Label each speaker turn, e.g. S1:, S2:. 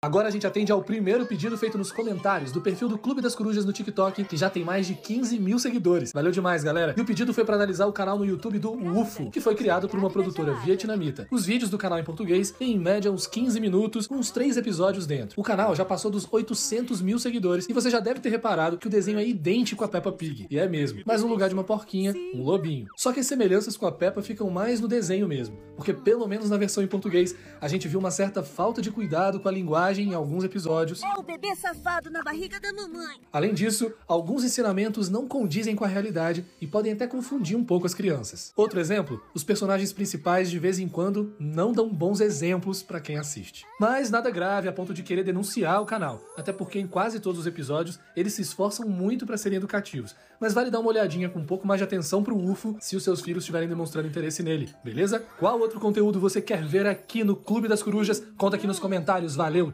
S1: Agora a gente atende ao primeiro pedido feito nos comentários do perfil do Clube das Corujas no TikTok, que já tem mais de 15 mil seguidores. Valeu demais, galera. E o pedido foi para analisar o canal no YouTube do UFO, que foi criado por uma produtora vietnamita. Os vídeos do canal em português têm em média uns 15 minutos, com uns 3 episódios dentro. O canal já passou dos 800 mil seguidores e você já deve ter reparado que o desenho é idêntico a Peppa Pig. E é mesmo. Mas no lugar de uma porquinha, um lobinho. Só que as semelhanças com a Peppa ficam mais no desenho mesmo, porque pelo menos na versão em português a gente viu uma certa falta de cuidado com a linguagem em alguns episódios.
S2: É o bebê safado na barriga da mamãe.
S1: Além disso, alguns ensinamentos não condizem com a realidade e podem até confundir um pouco as crianças. Outro exemplo, os personagens principais de vez em quando não dão bons exemplos para quem assiste. Mas nada grave a ponto de querer denunciar o canal, até porque em quase todos os episódios eles se esforçam muito para serem educativos. Mas vale dar uma olhadinha com um pouco mais de atenção pro UFO se os seus filhos estiverem demonstrando interesse nele, beleza? Qual outro conteúdo você quer ver aqui no Clube das Corujas? Conta aqui nos comentários. Valeu,